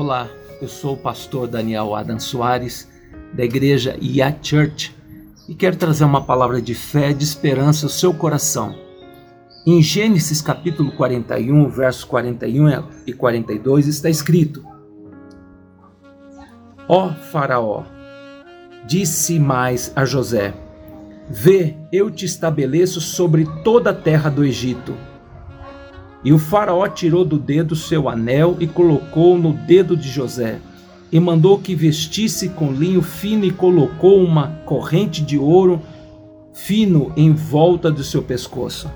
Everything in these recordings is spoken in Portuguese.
Olá, eu sou o pastor Daniel Adam Soares, da igreja IA Church, e quero trazer uma palavra de fé, de esperança ao seu coração. Em Gênesis capítulo 41, versos 41 e 42 está escrito: Ó Faraó, disse mais a José: Vê, eu te estabeleço sobre toda a terra do Egito e o Faraó tirou do dedo seu anel e colocou no dedo de José, e mandou que vestisse com linho fino e colocou uma corrente de ouro fino em volta do seu pescoço.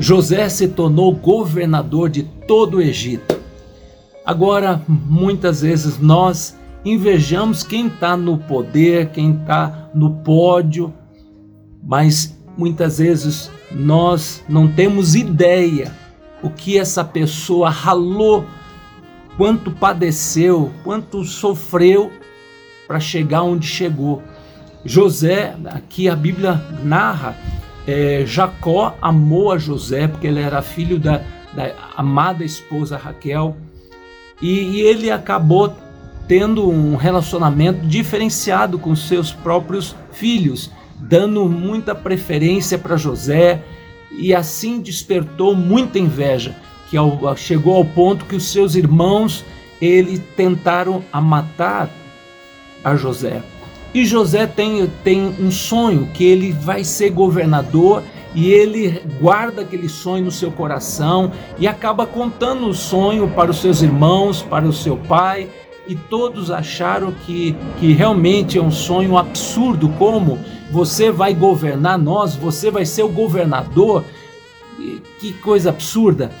José se tornou governador de todo o Egito. Agora, muitas vezes nós invejamos quem está no poder, quem está no pódio, mas muitas vezes nós não temos ideia o que essa pessoa ralou, quanto padeceu, quanto sofreu para chegar onde chegou. José, aqui a Bíblia narra, é, Jacó amou a José porque ele era filho da, da amada esposa Raquel e, e ele acabou tendo um relacionamento diferenciado com seus próprios filhos dando muita preferência para José e assim despertou muita inveja, que chegou ao ponto que os seus irmãos ele tentaram a matar a José. E José tem, tem um sonho que ele vai ser governador e ele guarda aquele sonho no seu coração e acaba contando o sonho para os seus irmãos, para o seu pai, e todos acharam que, que realmente é um sonho absurdo, como você vai governar nós, você vai ser o governador. Que coisa absurda.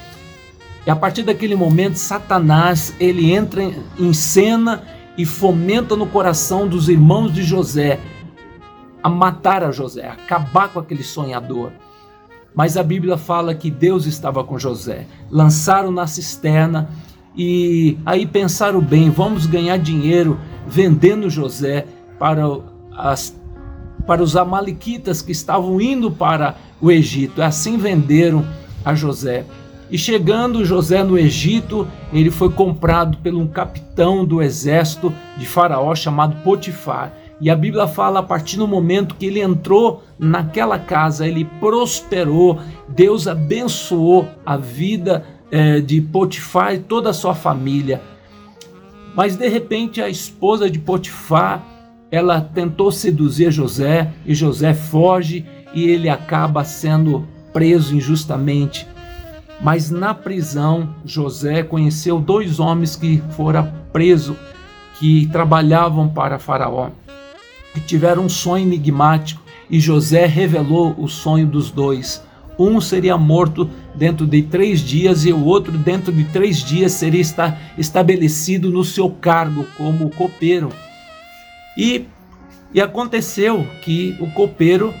E a partir daquele momento, Satanás ele entra em cena e fomenta no coração dos irmãos de José a matar a José, a acabar com aquele sonhador. Mas a Bíblia fala que Deus estava com José. Lançaram na cisterna e aí pensaram bem, vamos ganhar dinheiro vendendo José para as para os amalequitas que estavam indo para o Egito. Assim venderam a José. E chegando José no Egito, ele foi comprado por um capitão do exército de Faraó chamado Potifar. E a Bíblia fala a partir do momento que ele entrou naquela casa, ele prosperou, Deus abençoou a vida eh, de Potifar e toda a sua família. Mas de repente a esposa de Potifar ela tentou seduzir José e José foge e ele acaba sendo preso injustamente. Mas na prisão, José conheceu dois homens que foram presos, que trabalhavam para Faraó, e tiveram um sonho enigmático, e José revelou o sonho dos dois. Um seria morto dentro de três dias e o outro dentro de três dias seria estabelecido no seu cargo como copeiro. E, e aconteceu que o copeiro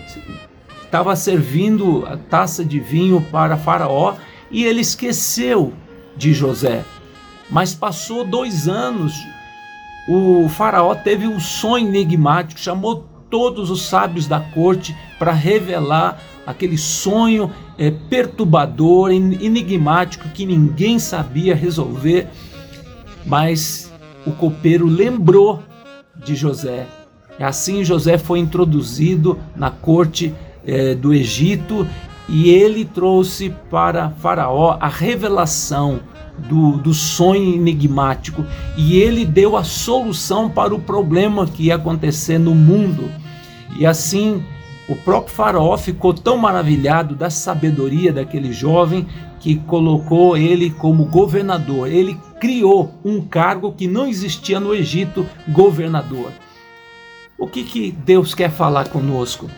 estava servindo a taça de vinho para Faraó e ele esqueceu de José. Mas passou dois anos, o Faraó teve um sonho enigmático, chamou todos os sábios da corte para revelar aquele sonho é, perturbador, enigmático que ninguém sabia resolver. Mas o copeiro lembrou de José. Assim José foi introduzido na corte eh, do Egito e ele trouxe para Faraó a revelação do, do sonho enigmático e ele deu a solução para o problema que ia acontecer no mundo. E assim o próprio Faraó ficou tão maravilhado da sabedoria daquele jovem que colocou ele como governador. Ele criou um cargo que não existia no Egito, governador. O que, que Deus quer falar conosco?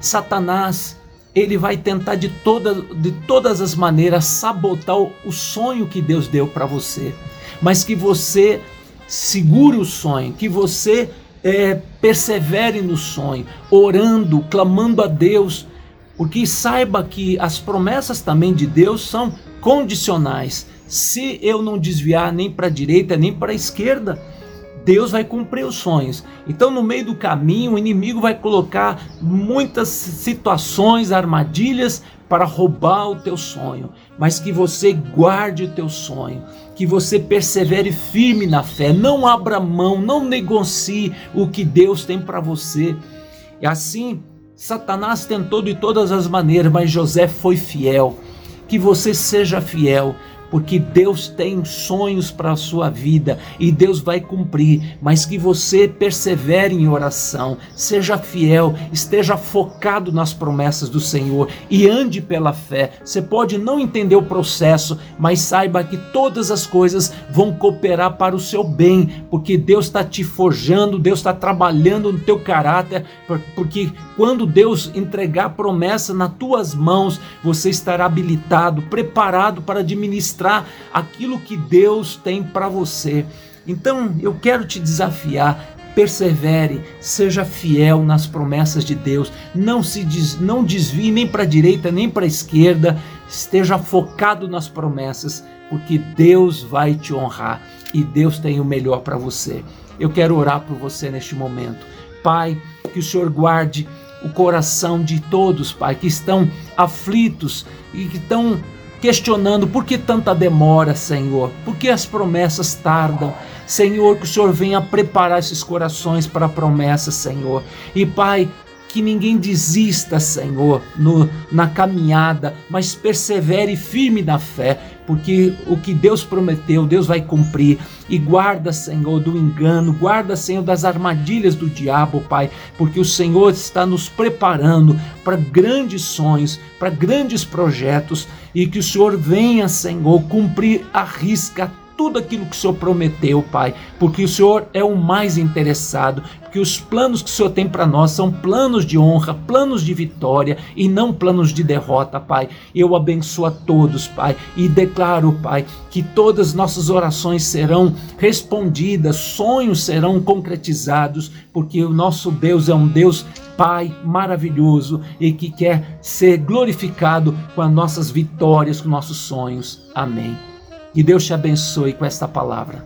Satanás, ele vai tentar de, toda, de todas as maneiras sabotar o sonho que Deus deu para você, mas que você segure o sonho, que você é, persevere no sonho, orando, clamando a Deus, porque saiba que as promessas também de Deus são condicionais. Se eu não desviar nem para a direita nem para a esquerda, Deus vai cumprir os sonhos. Então, no meio do caminho, o inimigo vai colocar muitas situações, armadilhas para roubar o teu sonho, mas que você guarde o teu sonho, que você persevere firme na fé, não abra mão, não negocie o que Deus tem para você. E assim, Satanás tentou de todas as maneiras, mas José foi fiel. Que você seja fiel, porque Deus tem sonhos para a sua vida e Deus vai cumprir, mas que você persevere em oração, seja fiel, esteja focado nas promessas do Senhor e ande pela fé. Você pode não entender o processo, mas saiba que todas as coisas vão cooperar para o seu bem, porque Deus está te forjando, Deus está trabalhando no teu caráter, porque quando Deus entregar a promessa nas tuas mãos, você estará habilitado, preparado para administrar mostrar aquilo que Deus tem para você. Então eu quero te desafiar, persevere, seja fiel nas promessas de Deus, não se des, não desvie nem para a direita nem para a esquerda, esteja focado nas promessas, porque Deus vai te honrar e Deus tem o melhor para você. Eu quero orar por você neste momento. Pai, que o Senhor guarde o coração de todos, Pai, que estão aflitos e que estão questionando por que tanta demora, Senhor, por que as promessas tardam. Senhor, que o Senhor venha preparar esses corações para a promessa, Senhor. E Pai, que ninguém desista, Senhor, no, na caminhada, mas persevere firme na fé, porque o que Deus prometeu, Deus vai cumprir. E guarda, Senhor, do engano, guarda, Senhor, das armadilhas do diabo, Pai, porque o Senhor está nos preparando para grandes sonhos, para grandes projetos, e que o Senhor venha, Senhor, cumprir a risca tudo aquilo que o Senhor prometeu, Pai, porque o Senhor é o mais interessado, porque os planos que o Senhor tem para nós são planos de honra, planos de vitória e não planos de derrota, Pai. Eu abençoo a todos, Pai, e declaro, Pai, que todas as nossas orações serão respondidas, sonhos serão concretizados, porque o nosso Deus é um Deus Pai maravilhoso e que quer ser glorificado com as nossas vitórias, com nossos sonhos. Amém. Que Deus te abençoe com esta palavra.